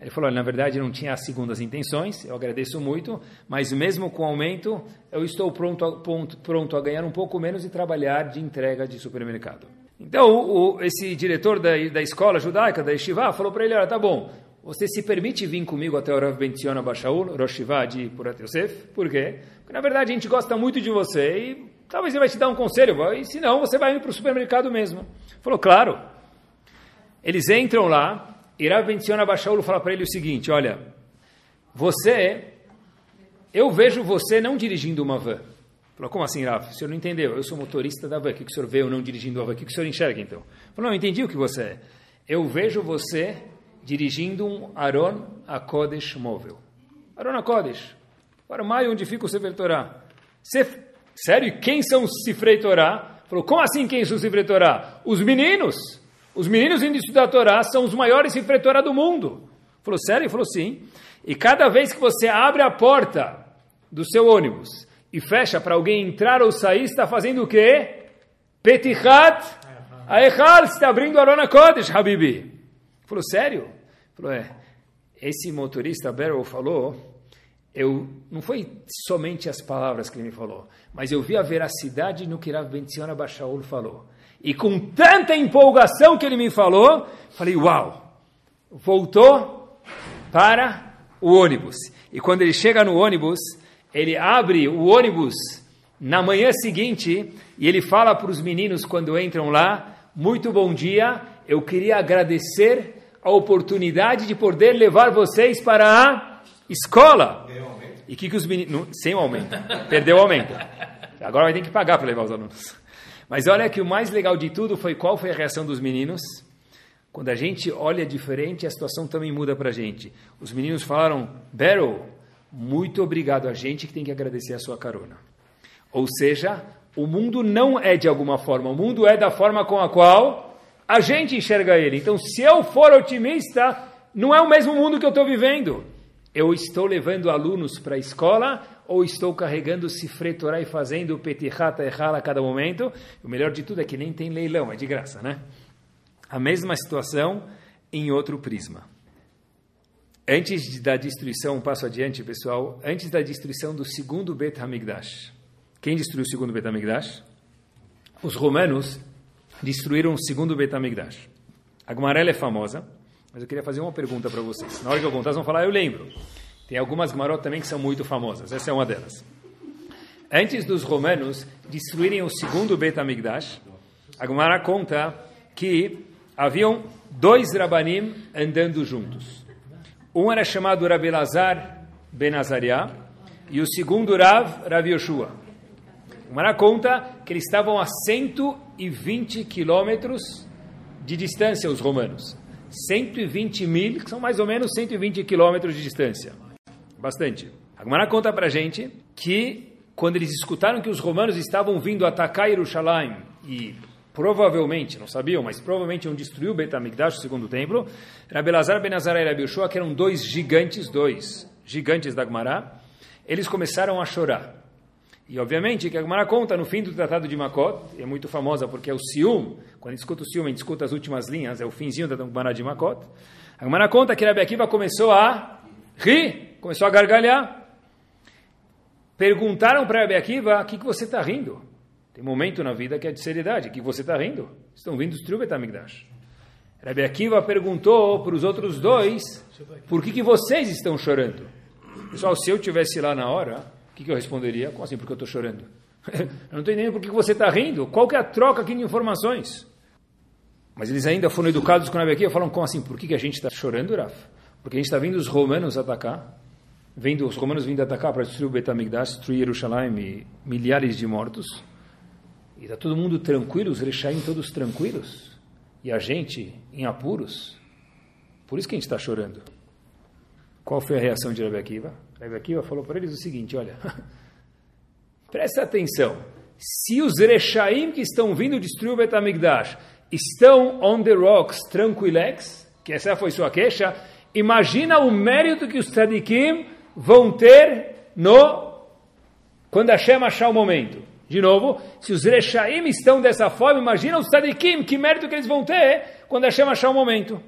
Speaker 2: Ele falou: Na verdade, não tinha as segundas intenções, eu agradeço muito, mas mesmo com aumento, eu estou pronto a, pronto, pronto a ganhar um pouco menos e trabalhar de entrega de supermercado. Então, o, esse diretor da, da escola judaica, da Yeshiva, falou para ele, olha, tá bom, você se permite vir comigo até o Rav Benzion Bashaul, Rosh Shiva de Purat Yosef? Por quê? Porque, na verdade, a gente gosta muito de você e talvez ele vai te dar um conselho, e se não, você vai ir para o supermercado mesmo. Falou, claro. Eles entram lá, e Rav Benzion Bashaul fala para ele o seguinte, olha, você, eu vejo você não dirigindo uma van. Falou, como assim, Rafa? O senhor não entendeu? Eu sou motorista da van. O que o senhor vê eu não dirigindo a van? O que o senhor enxerga, então? Falou, não, eu entendi o que você é. Eu vejo você dirigindo um Aron Akodesh móvel. Aron Akodesh. O maio, onde fica o Sefer Torah. Sério? E quem são os Sifrei Torah? Falou, como assim quem são os Torah? Os meninos. Os meninos indo estudar a Torá são os maiores Sifrei Torah do mundo. Falou, sério? Falou, sim. E cada vez que você abre a porta do seu ônibus e fecha para alguém entrar ou sair, está fazendo o quê? Petichat Aechal, está abrindo Arona Kodesh, Habibi. Falou, sério? Falou, é. Esse motorista, Beryl, falou, eu, não foi somente as palavras que ele me falou, mas eu vi a veracidade no que Rav Benziona Bashaul falou. E com tanta empolgação que ele me falou, falei, uau! Voltou para o ônibus. E quando ele chega no ônibus, ele abre o ônibus na manhã seguinte e ele fala para os meninos quando entram lá: Muito bom dia, eu queria agradecer a oportunidade de poder levar vocês para a escola. E que, que os meninos. Sem o aumento, perdeu o aumento. Agora vai ter que pagar para levar os alunos. Mas olha que o mais legal de tudo foi qual foi a reação dos meninos. Quando a gente olha diferente, a situação também muda para a gente. Os meninos falaram: Beryl, muito obrigado a gente que tem que agradecer a sua carona. Ou seja, o mundo não é de alguma forma, o mundo é da forma com a qual a gente enxerga ele. Então, se eu for otimista, não é o mesmo mundo que eu estou vivendo. Eu estou levando alunos para a escola ou estou carregando Sifre Torah e fazendo Petihata Echala a cada momento? O melhor de tudo é que nem tem leilão, é de graça, né? A mesma situação em outro prisma. Antes da destruição, um passo adiante, pessoal, antes da destruição do segundo Bet Hamikdash. Quem destruiu o segundo Bet Hamikdash? Os romanos destruíram o segundo Bet Hamikdash. A Gumarela é famosa, mas eu queria fazer uma pergunta para vocês. Na hora que eu contar, vocês vão falar, eu lembro. Tem algumas Gumarot também que são muito famosas. Essa é uma delas. Antes dos romanos destruírem o segundo Bet Hamikdash, a Gumara conta que haviam dois Rabanim andando juntos. Um era chamado Rabi Lazar Ben Azariah e o segundo Rav, Rav Yoshua. Gemara conta que eles estavam a 120 quilômetros de distância, os romanos. 120 mil, que são mais ou menos 120 quilômetros de distância. Bastante. A Gemara conta para gente que quando eles escutaram que os romanos estavam vindo atacar Jerusalém e provavelmente, não sabiam, mas provavelmente iam destruir o Bet HaMikdash, o segundo templo, Rabelazar Ben Azar e Rabi que eram dois gigantes, dois gigantes da Gemara, eles começaram a chorar. E obviamente que a Gemara conta no fim do Tratado de Makot, é muito famosa porque é o Sium, quando a gente escuta o Sium, a gente escuta as últimas linhas, é o finzinho da Gemara de Makot. A Gemara conta que Rabi Akiva começou a rir, começou a gargalhar. Perguntaram para Rabi Akiva, o que, que você está rindo? Tem momento na vida que é de seriedade, o que você está rindo? Estão vindo destruir o Betamigdash. Rabi Akiva perguntou para os outros dois, por que, que vocês estão chorando? Pessoal, se eu tivesse lá na hora, o que, que eu responderia? Como assim, porque eu estou chorando? [laughs] eu não estou entendendo por que você está rindo. Qual que é a troca aqui de informações? Mas eles ainda foram educados com a Akiva, falam, como assim, por que, que a gente está chorando, Raf? Porque a gente está vendo os romanos atacar, vendo os romanos vindo atacar para destruir o Betamigdash, destruir Jerusalém e milhares de mortos. E está todo mundo tranquilo, os Rechaim todos tranquilos, e a gente em apuros. Por isso que a gente está chorando. Qual foi a reação de Rabi Rabi Akiva falou para eles o seguinte, olha, [laughs] presta atenção, se os Rechaim que estão vindo destruir o Betamigdash estão on the rocks, tranquilex, que essa foi sua queixa, imagina o mérito que os tzadikim vão ter no quando Hashem achar o momento. De novo, se os Rechaim estão dessa forma, imagina os Tzadikim, que mérito que eles vão ter quando Hashem achar o momento. O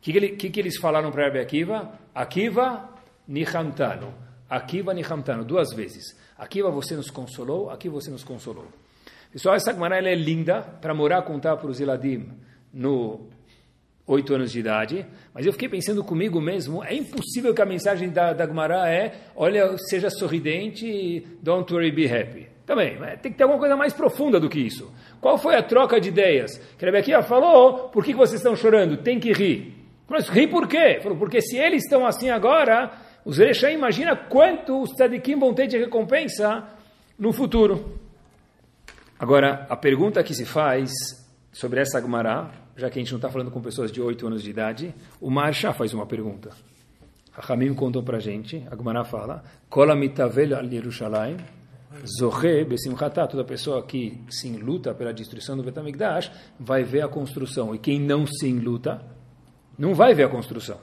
Speaker 2: que, que, que, eles falaram para Rabbi Akiva? Akiva Nihamtano. Akiva Nihamtano, duas vezes. Akiva, você nos consolou, aqui você nos consolou. Pessoal, essa Gemara é linda para morar, contar para os Eladim no oito anos de idade, mas eu fiquei pensando comigo mesmo, é impossível que a mensagem da, da Gemara é, olha, seja sorridente, don't worry, be happy. Também, tem que ter alguma coisa mais profunda do que isso. Qual foi a troca de ideias? Que Rebequia falou, por que vocês estão chorando? Tem que rir. Mas rir por quê? Falou, porque se eles estão assim agora, os Erechaim, imagina quanto os tzadikim vão ter de recompensa no futuro. Agora, a pergunta que se faz sobre essa Gemara, já que a gente não está falando com pessoas de 8 anos de idade, o Marsha faz uma pergunta. A Hamim contou para a gente, a Gemara fala, Besimchatá, toda pessoa que sim luta pela destruição do Betamigdash, vai ver a construção. E quem não sim luta, não vai ver a construção.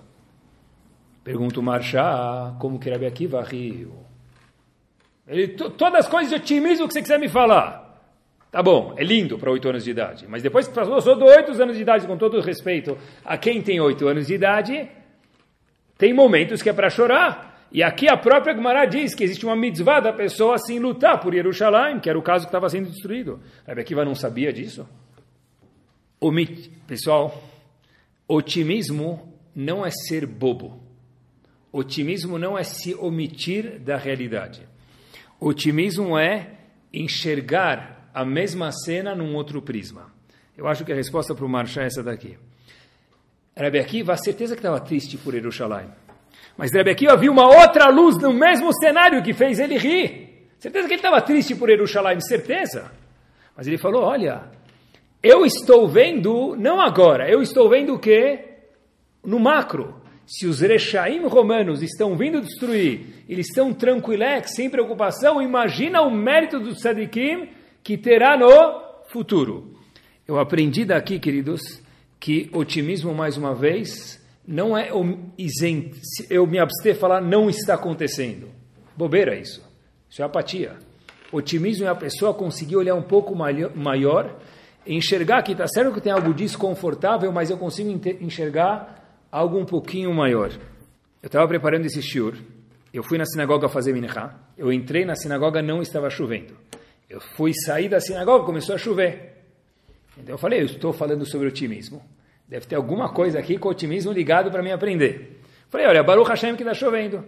Speaker 2: Pergunta o Marchá, como que Rabi Akiva riu? Ele, todas as coisas de otimismo que você quiser me falar. Tá bom, é lindo para oito anos de idade. Mas depois que passou de oito anos de idade, com todo o respeito a quem tem oito anos de idade, tem momentos que é para chorar. E aqui a própria Gemara diz que existe uma mitzvah da pessoa assim lutar por Jerusalém, que era o caso que estava sendo destruído. Rabi Akiva não sabia disso? Omit, pessoal, otimismo não é ser bobo. Otimismo não é se omitir da realidade. Otimismo é enxergar a mesma cena num outro prisma. Eu acho que a resposta para o Marchá é essa daqui. Rabi Akiva, a certeza que estava triste por Jerusalém. Mas Rebbe Akiva viu uma outra luz no mesmo cenário que fez ele rir. Certeza que ele estava triste por Jerusalém, certeza. Mas ele falou, olha, eu estou vendo, não agora, eu estou vendo o quê? No macro. Se os Rechaim romanos estão vindo destruir, eles estão tranquilex, sem preocupação, imagina o mérito do Sadikim que terá no futuro. Eu aprendi daqui, queridos, que otimismo, mais uma vez, não é isento, eu me abster de falar não está acontecendo. Bobeira isso. Isso é apatia. Otimismo é a pessoa conseguir olhar um pouco maior, enxergar que está certo que tem algo desconfortável, mas eu consigo enxergar algo um pouquinho maior. Eu estava preparando esse shiur, eu fui na sinagoga fazer minchá, eu entrei na sinagoga, não estava chovendo. Eu fui sair da sinagoga, começou a chover. Então eu falei, eu estou falando sobre otimismo. Deve ter alguma coisa aqui com otimismo ligado para mim aprender. Falei, olha, Baruch Hashem que está chovendo.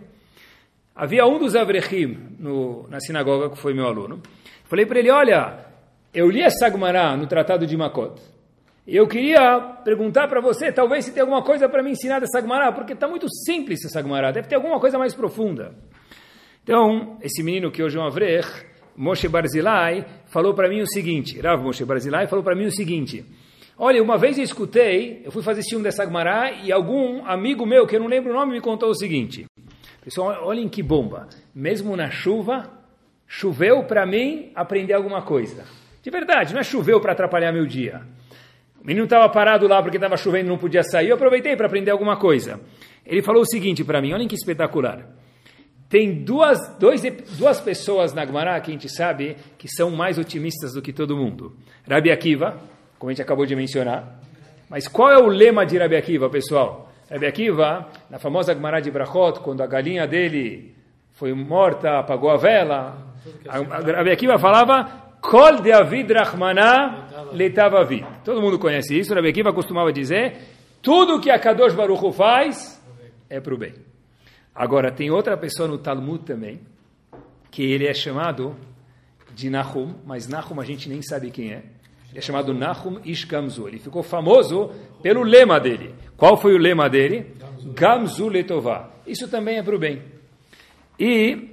Speaker 2: Havia um dos Avrechim no, na sinagoga, que foi meu aluno. Falei para ele, olha, eu li essa Gemara no Tratado de Makot. Eu queria perguntar para você, talvez se tem alguma coisa para me ensinar dessa Gemara, porque está muito simples essa Gemara, deve ter alguma coisa mais profunda. Então, esse menino que hoje é um Avrech, Moshe Barzilai falou para mim o seguinte, Rav Moshe Barzilai falou para mim o seguinte, olha, uma vez eu escutei, eu fui fazer ciúme dessa Gemara e algum amigo meu, que eu não lembro o nome, me contou o seguinte, pessoal, olhem que bomba, mesmo na chuva, choveu para mim aprender alguma coisa. De verdade, não é choveu para atrapalhar meu dia. O menino estava parado lá porque estava chovendo e não podia sair, eu aproveitei para aprender alguma coisa. Ele falou o seguinte para mim, olhem que espetacular. Tem duas, dois, duas pessoas na Gemara que a gente sabe que são mais otimistas do que todo mundo. Rabi Akiva, como a gente acabou de mencionar. Mas qual é o lema de Rabi Akiva, pessoal? Rabi Akiva, na famosa Gemara de Brachot, quando a galinha dele foi morta, apagou a vela, a, a Rabi Akiva falava Kol de Avid Rahmaná Letavavid. Todo mundo conhece isso. Rabi Akiva costumava dizer tudo que a Kadosh Baruch faz é para o bem. Agora, tem outra pessoa no Talmud também, que ele é chamado de Nahum, mas Nahum a gente nem sabe quem é. Ele é chamado Nahum Ish Gamzu. Ele ficou famoso pelo lema dele. Qual foi o lema dele? Gamzu Letová. Isso também é para o bem. E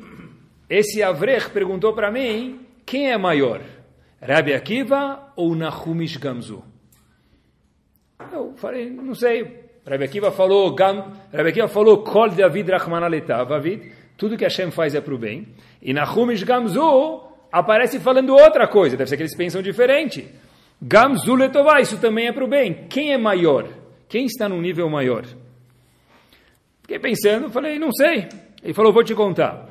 Speaker 2: esse Avrech perguntou para mim, quem é maior? Rabi Akiva ou Nahum Ish Gamzu? Eu falei, não sei. Rabbi Akiva falou, Gam, Rabbi Akiva falou, Kol David Rahmanaletav, David, tudo que Hashem faz é para o bem. E na Humish Gamzu aparece falando outra coisa, deve ser que eles pensam diferente. Gamzu Letová, isso também é para o bem. Quem é maior? Quem está num nível maior? Fiquei pensando, falei, não sei. Ele falou, vou te contar.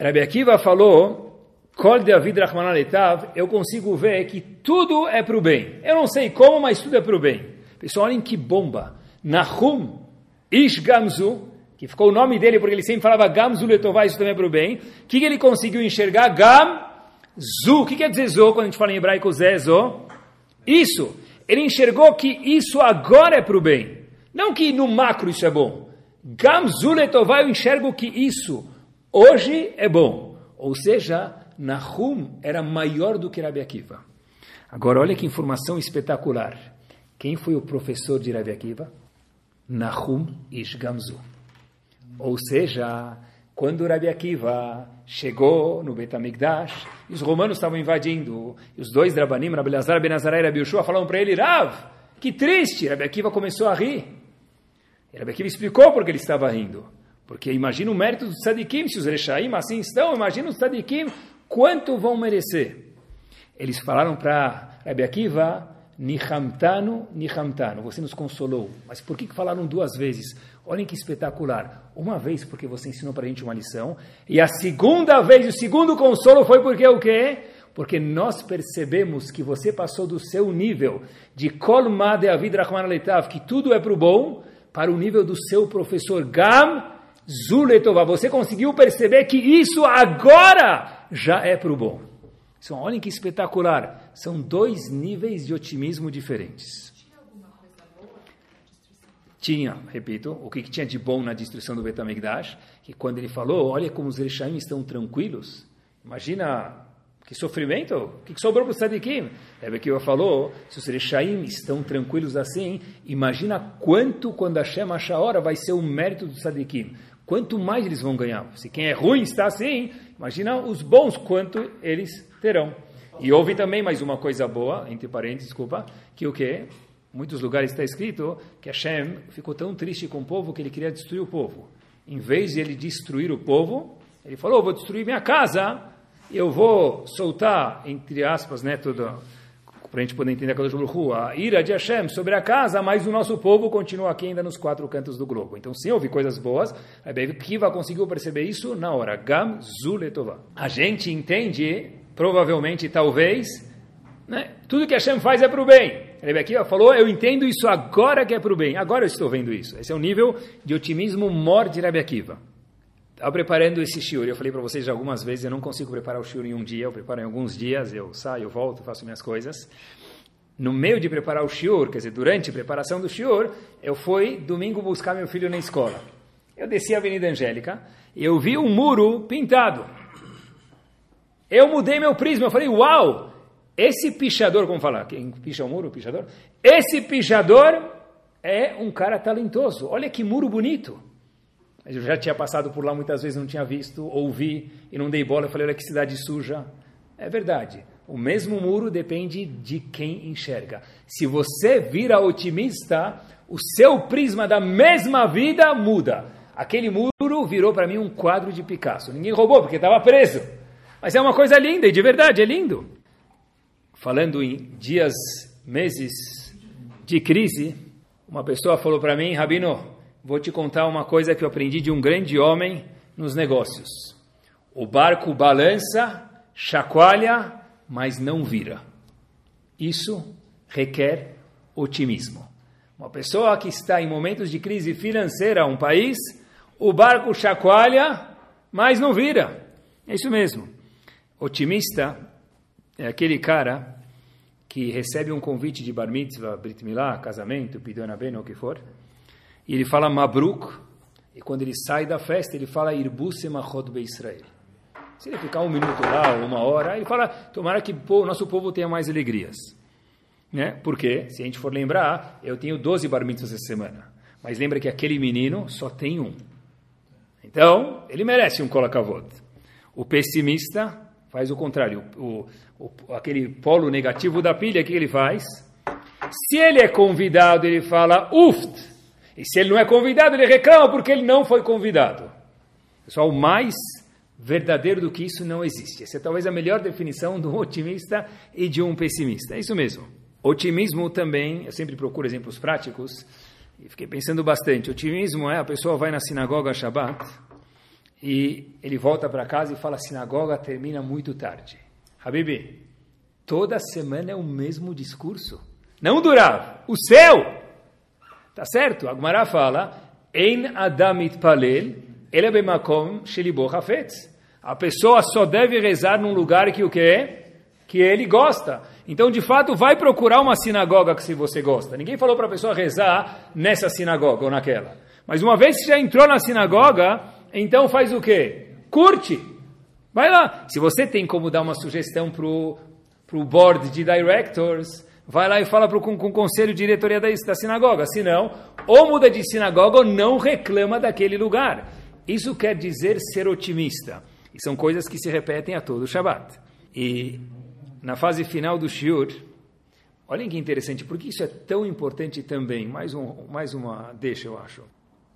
Speaker 2: Rabbi Akiva falou, Kol Rahmanaletav, eu consigo ver que tudo é para o bem. Eu não sei como, mas tudo é para o bem. Pessoal, olhem que bomba. Nahum Ish Gamzu, que ficou o nome dele porque ele sempre falava Gamzu Letová, isso também é para o bem. O que, que ele conseguiu enxergar? Gamzu. O que quer dizer Zo quando a gente fala em hebraico Zé, Zo? Isso. Ele enxergou que isso agora é para o bem. Não que no macro isso é bom. Gamzu Letová, eu enxergo que isso hoje é bom. Ou seja, Nahum era maior do que Rabi Akiva. Agora, olha que informação espetacular. Quem foi o professor de Rabi Akiva? Nahum Ish Gamzu. Ou seja, quando Rabi Akiva chegou no Betamigdash, os romanos estavam invadindo, e os dois Drabanim, Rabi Lazar, Ben Azará e Rabi Yoshua, falaram para ele, Rav, que triste! Rabi Akiva começou a rir. E Rabi Akiva explicou por que ele estava rindo. Porque imagina o mérito dos tzadikim, se os Rechaim assim estão, imagina os tzadikim, quanto vão merecer. Eles falaram para Rabi Akiva, Nihamtano, Nihamtano, você nos consolou. Mas por que falaram duas vezes? Olhem que espetacular. Uma vez porque você ensinou para a gente uma lição, e a segunda vez, o segundo consolo foi porque o quê? Porque nós percebemos que você passou do seu nível de Kolma de Avid Rahman que tudo é para o bom, para o nível do seu professor Gam Zuletova. Você conseguiu perceber que isso agora já é para o bom. Então, olhem que espetacular. São dois níveis de otimismo diferentes. Tinha alguma coisa boa? Tinha, repito, o que, tinha de bom na destruição do Betamigdash? Que quando ele falou, olha como os Rechaim estão tranquilos. Imagina que sofrimento, o que, sobrou para o Sadikim? Rebbe Kiva falou, se os Rechaim estão tranquilos assim, imagina quanto quando a hora vai ser o mérito do Sadikim. Quanto mais eles vão ganhar. Se quem é ruim está assim, imagina os bons quanto eles terão. E houve também mais uma coisa boa, entre parênteses, desculpa, que o que? Muitos lugares está escrito que Hashem ficou tão triste com o povo que ele queria destruir o povo. Em vez de ele destruir o povo, ele falou: vou destruir minha casa, eu vou soltar, entre aspas, né, tudo, para a gente poder entender a a ira de Hashem sobre a casa, mas o nosso povo continua aqui ainda nos quatro cantos do globo. Então, sim, houve coisas boas. A Kiva conseguiu perceber isso na hora. Gam Zuletova. A gente entende provavelmente, talvez, né? tudo que Hashem faz é para o bem. Rebbe Akiva falou, eu entendo isso agora que é para o bem. Agora eu estou vendo isso. Esse é o nível de otimismo mor de Rebbe Akiva. Estava preparando esse shiur, eu falei para vocês algumas vezes, eu não consigo preparar o shiur em um dia, eu preparo em alguns dias, eu saio, volto, faço minhas coisas. No meio de preparar o shiur, quer dizer, durante a preparação do shiur, eu fui domingo buscar meu filho na escola. Eu desci a Avenida Angélica e eu vi um muro pintado. Eu mudei meu prisma, eu falei, uau, esse pichador, como falar, quem picha o muro, pichador? Esse pichador é um cara talentoso, olha que muro bonito. Mas eu já tinha passado por lá muitas vezes, não tinha visto, ouvi e não dei bola. Eu falei, olha que cidade suja. É verdade. O mesmo muro depende de quem enxerga. Se você vira otimista, o seu prisma da mesma vida muda. Aquele muro virou para mim um quadro de Picasso. Ninguém roubou porque estava preso. Mas é uma coisa linda e de verdade é lindo. Falando em dias, meses de crise, uma pessoa falou para mim, Rabino, vou te contar uma coisa que eu aprendi de um grande homem nos negócios. O barco balança, chacoalha, mas não vira. Isso requer otimismo. Uma pessoa que está em momentos de crise financeira, um país, o barco chacoalha, mas não vira. É isso mesmo. Otimista é aquele cara que recebe um convite de bar mitzvah, brit milah, casamento, pidona ben, ou o que for, e ele fala mabruk, e quando ele sai da festa, ele fala irbu semachot be Israel. Se ele ficar um minuto lá, uma hora, ele fala, tomara que o nosso povo tenha mais alegrias. Né? Porque, se a gente for lembrar, eu tenho 12 bar essa semana. Mas lembra que aquele menino só tem um. Então, ele merece um colacavod. O pessimista faz o contrário. O, o, aquele polo negativo da pilha, o que ele faz? Se ele é convidado, ele fala uft. E se ele não é convidado, ele reclama porque ele não foi convidado. Pessoal, mais verdadeiro do que isso não existe. Essa é talvez a melhor definição de um otimista e de um pessimista. É isso mesmo. Otimismo também, eu sempre procuro exemplos práticos, e fiquei pensando bastante. Otimismo é a pessoa vai na sinagoga Shabbat e ele volta para casa e fala: a sinagoga termina muito tarde. Habibi, toda semana é o mesmo discurso. Não durava. O céu! Tá certo? Agmará fala: Ein Adamit Palel, ele bemakom shelibo hafetz. A pessoa só deve rezar num lugar que o que Que ele gosta. Então, de fato, vai procurar uma sinagoga que se você gosta. Ninguém falou para a pessoa rezar nessa sinagoga ou naquela. Mas uma vez que já entrou na sinagoga, então faz o quê? Curte. Vai lá. Se você tem como dar uma sugestão para o board de directors, vai lá e fala pro, com, com o conselho de diretoria da, da sinagoga. Se não, ou muda de sinagoga ou não reclama daquele lugar. Isso quer dizer ser otimista. E são coisas que se repetem a todo Shabat. E na fase final do Shiur, olhem que interessante, porque isso é tão importante também. Mais, um, mais uma deixa, eu acho.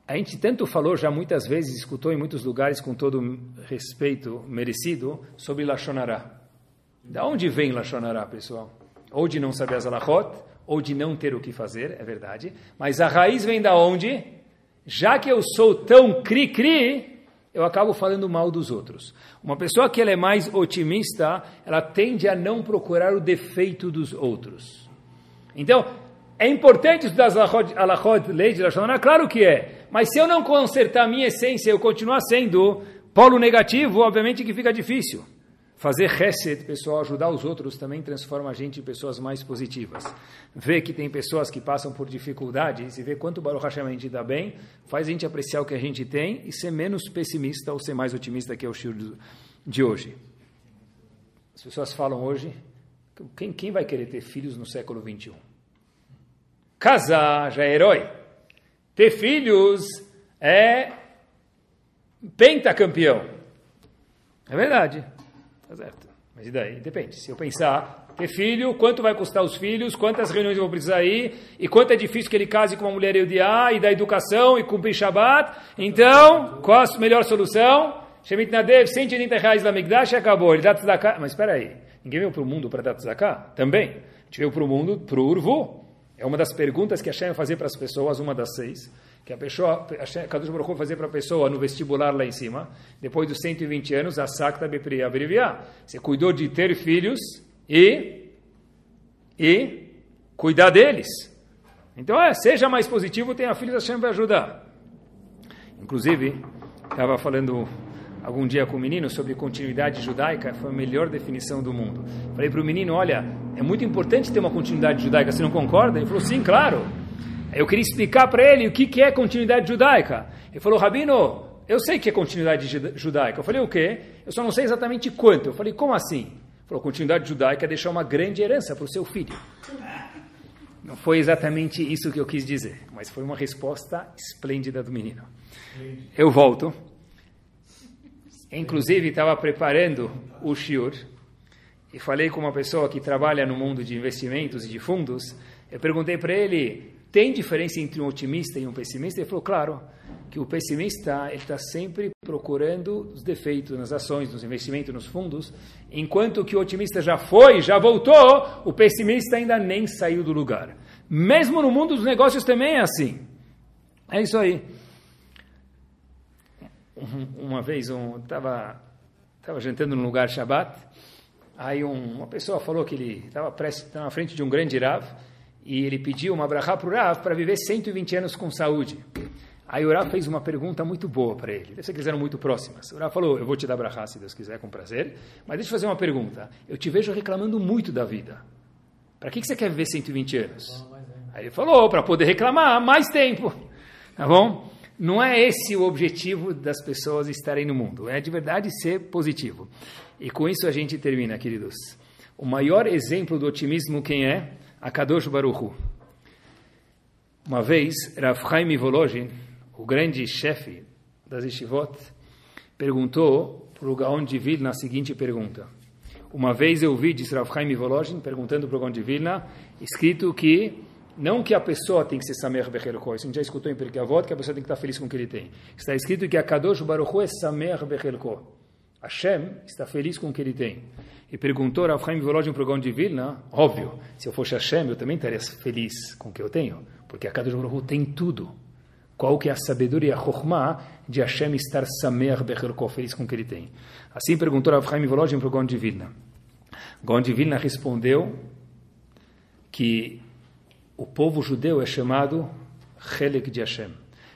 Speaker 2: A gente tanto falou já muitas vezes, escutou em muitos lugares com todo respeito merecido, sobre Lachonará. Da onde vem Lachonará, pessoal? Ou de não saber as alahot, ou de não ter o que fazer, é verdade. Mas a raiz vem da onde? Já que eu sou tão cri-cri, eu acabo falando mal dos outros. Uma pessoa que ela é mais otimista, ela tende a não procurar o defeito dos outros. Então, é importante estudar as alachot, lei de Lashon Claro que é. Mas se eu não consertar a minha essência, eu continuar sendo polo negativo, obviamente que fica difícil. Fazer reset, pessoal, ajudar os outros também transforma a gente em pessoas mais positivas. Ver que tem pessoas que passam por dificuldades e ver quanto Baruch Hashem a gente dá bem, faz a gente apreciar o que a gente tem e ser menos pessimista ou ser mais otimista, que é o estilo de hoje. As pessoas falam hoje, quem, quem vai querer ter filhos no século 21? Casar já é herói. Ter filhos é pentacampeão. É verdade. Tá certo. Mas e daí? Depende. Se eu pensar, ter filho, quanto vai custar os filhos, quantas reuniões eu vou precisar ir, e quanto é difícil que ele case com uma mulher eudiá, e da educação, e cumprir Shabbat. Então, qual a melhor solução? Shemit Nadev, 180 reais da Migdash e acabou. Ele dá tzedakah. Mas espera aí, ninguém veio para o mundo para dar tzedakah? Também. A gente veio para o mundo, para o Urvu. É uma das perguntas que a Shem fazer para as pessoas, uma das seis que a pessoa, a Kadosh Baruch fazer para a pessoa no vestibular lá em cima, depois dos 120 anos, a Sakta abreviar. Você cuidou de ter filhos e, e cuidar deles. Então, é, seja mais positivo, tenha filhos, a Hashem vai ajudar. Inclusive, estava falando algum dia com o menino sobre continuidade judaica, foi a melhor definição do mundo. Falei para o menino, olha, é muito importante ter uma continuidade judaica, você não concorda? Ele falou, sim, claro. Eu queria explicar para ele o que, que é continuidade judaica. Ele falou, Rabino, eu sei que é continuidade judaica. Eu falei, o quê? Eu só não sei exatamente quanto. Eu falei, como assim? Ele falou, continuidade judaica é deixar uma grande herança para o seu filho. Não foi exatamente isso que eu quis dizer, mas foi uma resposta esplêndida do menino. Eu volto. Inclusive, estava preparando o shiur e falei com uma pessoa que trabalha no mundo de investimentos e de fundos. Eu perguntei para ele: tem diferença entre um otimista e um pessimista? Ele falou: claro, que o pessimista está sempre procurando os defeitos nas ações, nos investimentos, nos fundos, enquanto que o otimista já foi, já voltou, o pessimista ainda nem saiu do lugar. Mesmo no mundo dos negócios também é assim. É isso aí. Uma vez eu estava tava jantando num lugar Shabbat, aí um, uma pessoa falou que ele estava na frente de um grande Rav e ele pediu uma brachá para o Rav para viver 120 anos com saúde. Aí o Rav fez uma pergunta muito boa para ele. Deve ser que eles eram muito próximas. O Rav falou, eu vou te dar brachá se Deus quiser, com prazer. Mas deixa eu fazer uma pergunta. Eu te vejo reclamando muito da vida. Para que, que você quer viver 120 anos? Aí ele falou, para poder reclamar mais tempo. Tá bom? Não é esse o objetivo das pessoas estarem no mundo. É de verdade ser positivo. E com isso a gente termina, queridos. O maior exemplo do otimismo quem é? Akadosh Baruchu. Uma vez, Rav Chaim Volozhin, o grande chefe das Yeshivot, perguntou para o Gaon de Vilna a seguinte pergunta. Uma vez eu vi, disse Rav Chaim Volozhin, perguntando para o Gaon de Vilna, escrito que não que a pessoa tem que ser Samer Bechelko, isso a gente já escutou em Pirkei Avot, que a pessoa tem que estar feliz com o que ele tem. Está escrito que a Kadosh Baruch é Samer Bechelko. Hashem está feliz com o que ele tem. E perguntou Rav Chaim para o Gaon de Vilna, óbvio, se eu fosse Hashem, eu também estaria feliz com o que eu tenho, porque a Kadosh Baruch tem tudo. Qual que é a sabedoria, a de Hashem estar Samer Bechelko, feliz com o que ele tem? Assim perguntou Rav Chaim para o Gaon de Vilna. De Vilna respondeu que o povo judeu é chamado Helek de Hashem.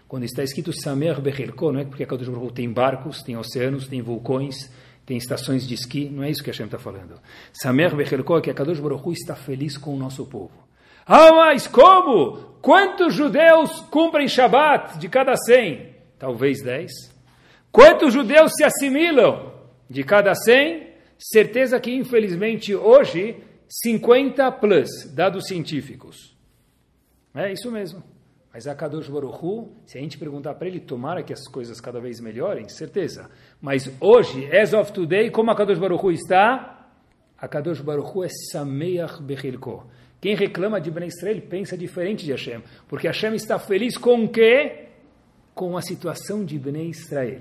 Speaker 2: Quando está escrito Samer Bechelko, não é porque a Kadosh Baruch tem barcos, tem oceanos, tem vulcões, tem estações de esqui, não é isso que Hashem está falando. Samer Bechelko é que a Kadosh Baruch está feliz com o nosso povo. Ah, mas como? Quantos judeus cumprem Shabat de cada cem? Talvez dez. Quantos judeus se assimilam de cada cem? Certeza que, infelizmente, hoje, 50 plus, dados científicos. É isso mesmo. Mas a Kadosh Baruch se a gente perguntar para ele, tomara que as coisas cada vez melhorem, certeza. Mas hoje, as of today, como a Kadosh Baruch está? A Kadosh Baruch é Sameach Bechilko. Quem reclama de Ben Israel pensa diferente de Hashem. Porque Hashem está feliz com o quê? Com a situação de Ben Israel.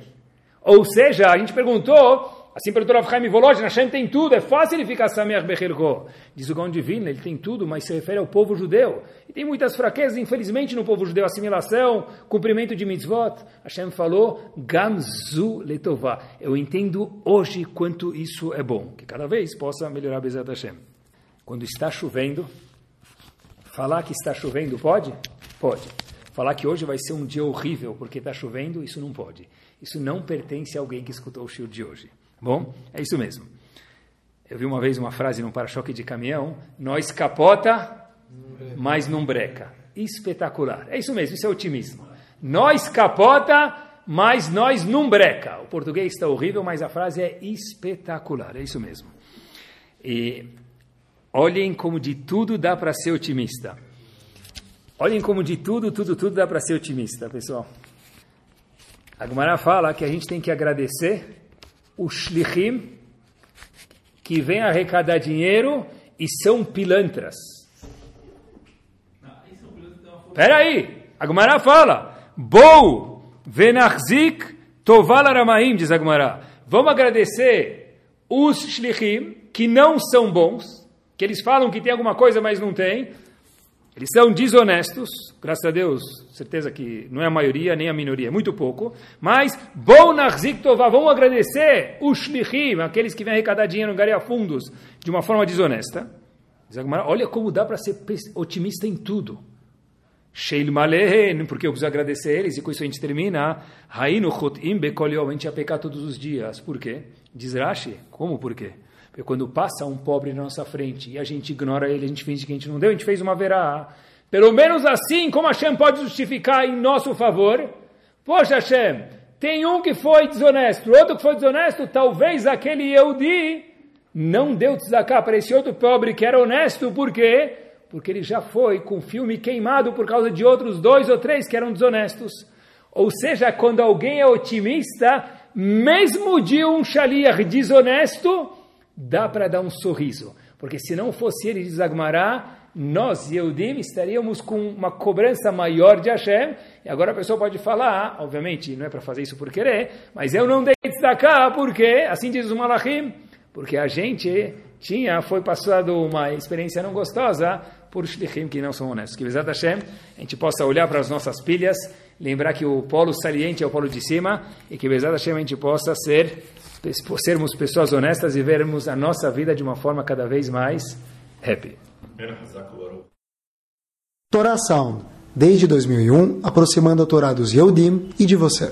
Speaker 2: Ou seja, a gente perguntou Assim perguntou Rav Chaim Volodin, Hashem tem tudo, é fácil ele ficar Sameach Bechirko. Diz o Gaon Divino, ele tem tudo, mas se refere ao povo judeu. E tem muitas fraquezas, infelizmente, no povo judeu. Assimilação, cumprimento de mitzvot. Hashem falou, Gamzu letová. Eu entendo hoje quanto isso é bom. Que cada vez possa melhorar a Bezat Hashem. Quando está chovendo, falar que está chovendo pode? Pode. Falar que hoje vai ser um dia horrível porque está chovendo, isso não pode. Isso não pertence a alguém que escutou o show de hoje. Bom, é isso mesmo. Eu vi uma vez uma frase num para-choque de caminhão: nós capota, mas não breca. Espetacular. É isso mesmo, isso é otimismo. Nós capota, mas nós não breca. O português está horrível, mas a frase é espetacular. É isso mesmo. E olhem como de tudo dá para ser otimista. Olhem como de tudo, tudo, tudo dá para ser otimista, pessoal. A Gumara fala que a gente tem que agradecer os shlichim que vêm arrecadar dinheiro e são pilantras. Espera aí, a Gemara fala, Bou venachzik toval aramaim, diz a Gemara. Vamos agradecer os shlichim que não são bons, que eles falam que tem alguma coisa, mas não tem, eles são desonestos, graças a Deus, certeza que não é a maioria nem a minoria, é muito pouco. Mas, bom tová, vamos agradecer os shlichim, aqueles que vêm arrecadar dinheiro, angariar fundos, de uma forma desonesta. Olha como dá para ser otimista em tudo. Porque eu preciso agradecer eles, e com isso a gente termina. A gente ia pecar todos os dias. Por quê? Diz Rashi, como por quê? Porque quando passa um pobre na nossa frente e a gente ignora ele, a gente finge que a gente não deu, a gente fez uma verá. Pelo menos assim, como Hashem pode justificar em nosso favor? Poxa, Hashem, tem um que foi desonesto, outro que foi desonesto, talvez aquele Yehudi não deu tzedakah para esse outro pobre que era honesto, por quê? porque ele já foi com filme queimado por causa de outros dois ou três que eram desonestos. Ou seja, quando alguém é otimista, mesmo de um shaliach desonesto, dá para dar um sorriso. Porque se não fosse ele, diz Agmará, nós, Yehudim, estaríamos com uma cobrança maior de Hashem. E agora a pessoa pode falar, obviamente, não é para fazer isso por querer, mas eu não dei destacar, porque, assim diz o Malachim, porque a gente tinha, foi passado uma experiência não gostosa por shlichim que não são honestos. Que, Bezat Hashem, a gente possa olhar para as nossas pilhas, lembrar que o polo saliente é o polo de cima, e que, Bezat Hashem, a gente possa ser, sermos pessoas honestas e vermos a nossa vida de uma forma cada vez mais happy.
Speaker 1: Torá Sound, desde 2001, aproximando a Torá dos Yehudim e de você.